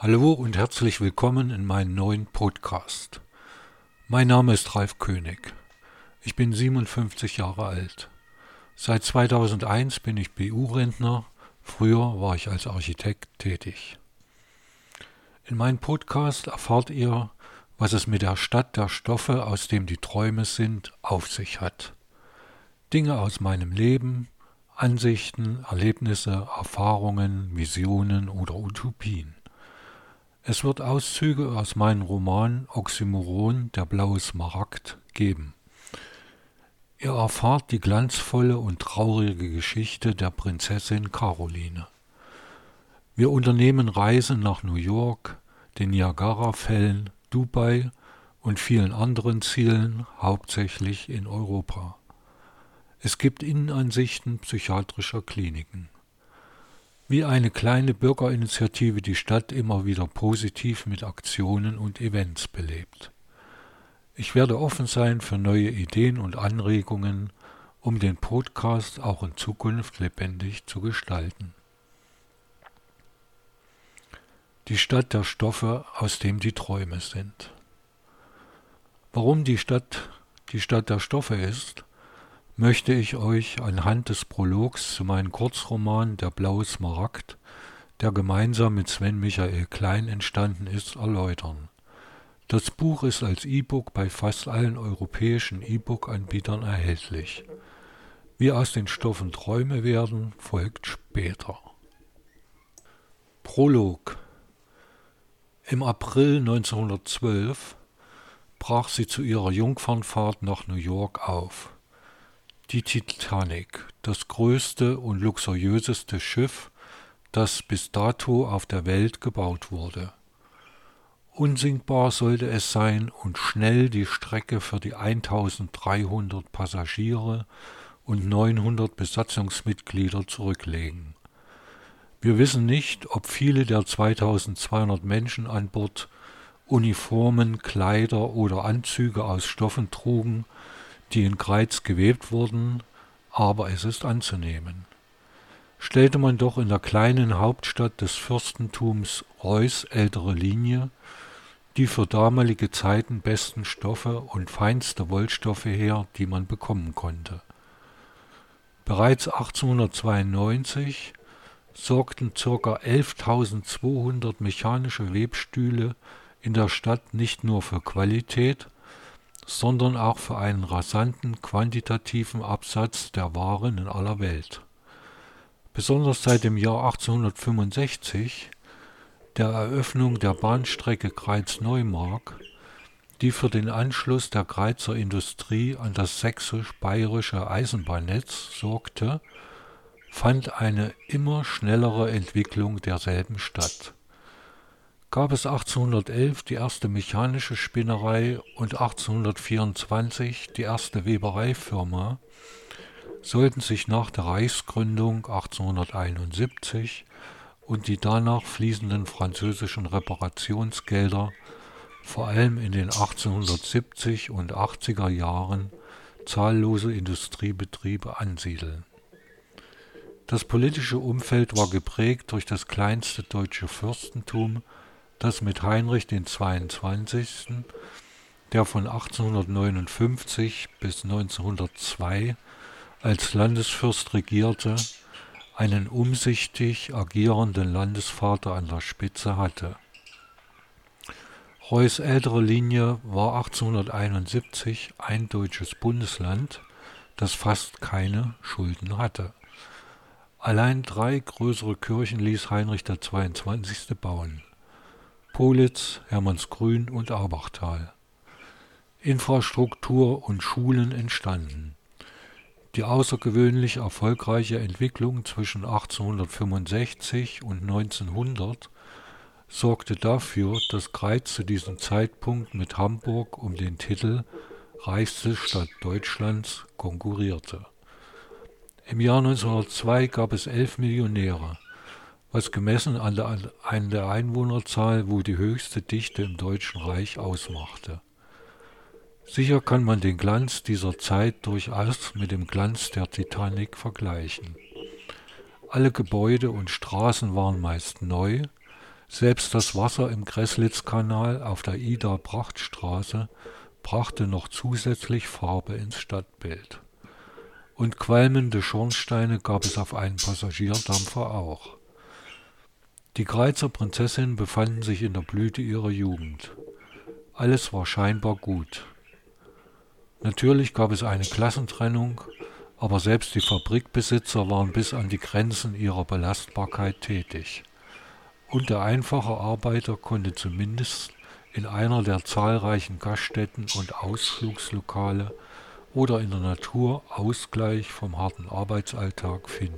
Hallo und herzlich willkommen in meinem neuen Podcast. Mein Name ist Ralf König. Ich bin 57 Jahre alt. Seit 2001 bin ich BU-Rentner. Früher war ich als Architekt tätig. In meinem Podcast erfahrt ihr, was es mit der Stadt der Stoffe, aus dem die Träume sind, auf sich hat. Dinge aus meinem Leben, Ansichten, Erlebnisse, Erfahrungen, Visionen oder Utopien. Es wird Auszüge aus meinem Roman Oxymoron, der blaue Smaragd, geben. Ihr erfahrt die glanzvolle und traurige Geschichte der Prinzessin Caroline. Wir unternehmen Reisen nach New York, den Niagara-Fällen, Dubai und vielen anderen Zielen, hauptsächlich in Europa. Es gibt Innenansichten psychiatrischer Kliniken. Wie eine kleine Bürgerinitiative die Stadt immer wieder positiv mit Aktionen und Events belebt. Ich werde offen sein für neue Ideen und Anregungen, um den Podcast auch in Zukunft lebendig zu gestalten. Die Stadt der Stoffe, aus dem die Träume sind. Warum die Stadt die Stadt der Stoffe ist, möchte ich euch anhand des Prologs zu meinem Kurzroman Der blaue Smaragd, der gemeinsam mit Sven Michael Klein entstanden ist, erläutern. Das Buch ist als E-Book bei fast allen europäischen E-Book-Anbietern erhältlich. Wie aus den Stoffen Träume werden, folgt später. Prolog Im April 1912 brach sie zu ihrer Jungfernfahrt nach New York auf. Die Titanic, das größte und luxuriöseste Schiff, das bis dato auf der Welt gebaut wurde. Unsinkbar sollte es sein und schnell die Strecke für die 1300 Passagiere und 900 Besatzungsmitglieder zurücklegen. Wir wissen nicht, ob viele der 2200 Menschen an Bord Uniformen, Kleider oder Anzüge aus Stoffen trugen, die in Greiz gewebt wurden, aber es ist anzunehmen. Stellte man doch in der kleinen Hauptstadt des Fürstentums Reuß ältere Linie die für damalige Zeiten besten Stoffe und feinste Wollstoffe her, die man bekommen konnte. Bereits 1892 sorgten ca. 11.200 mechanische Webstühle in der Stadt nicht nur für Qualität, sondern auch für einen rasanten quantitativen Absatz der Waren in aller Welt. Besonders seit dem Jahr 1865, der Eröffnung der Bahnstrecke Greiz-Neumark, die für den Anschluss der Greizer Industrie an das sächsisch-bayerische Eisenbahnnetz sorgte, fand eine immer schnellere Entwicklung derselben statt gab es 1811 die erste mechanische Spinnerei und 1824 die erste Webereifirma, sollten sich nach der Reichsgründung 1871 und die danach fließenden französischen Reparationsgelder vor allem in den 1870 und 80er Jahren zahllose Industriebetriebe ansiedeln. Das politische Umfeld war geprägt durch das kleinste deutsche Fürstentum das mit Heinrich den 22., der von 1859 bis 1902 als Landesfürst regierte, einen umsichtig agierenden Landesvater an der Spitze hatte. Reuß ältere Linie war 1871 ein deutsches Bundesland, das fast keine Schulden hatte. Allein drei größere Kirchen ließ Heinrich der 22. bauen. Politz, Hermannsgrün und Aubachtal. Infrastruktur und Schulen entstanden. Die außergewöhnlich erfolgreiche Entwicklung zwischen 1865 und 1900 sorgte dafür, dass Greiz zu diesem Zeitpunkt mit Hamburg um den Titel Reichste Stadt Deutschlands konkurrierte. Im Jahr 1902 gab es elf Millionäre was gemessen an der, an der Einwohnerzahl wohl die höchste Dichte im Deutschen Reich ausmachte. Sicher kann man den Glanz dieser Zeit durchaus mit dem Glanz der Titanic vergleichen. Alle Gebäude und Straßen waren meist neu, Selbst das Wasser im Gräßlitzkanal auf der Ida-Prachtstraße brachte noch zusätzlich Farbe ins Stadtbild. Und qualmende Schornsteine gab es auf einem Passagierdampfer auch. Die Greizer Prinzessinnen befanden sich in der Blüte ihrer Jugend. Alles war scheinbar gut. Natürlich gab es eine Klassentrennung, aber selbst die Fabrikbesitzer waren bis an die Grenzen ihrer Belastbarkeit tätig. Und der einfache Arbeiter konnte zumindest in einer der zahlreichen Gaststätten und Ausflugslokale oder in der Natur Ausgleich vom harten Arbeitsalltag finden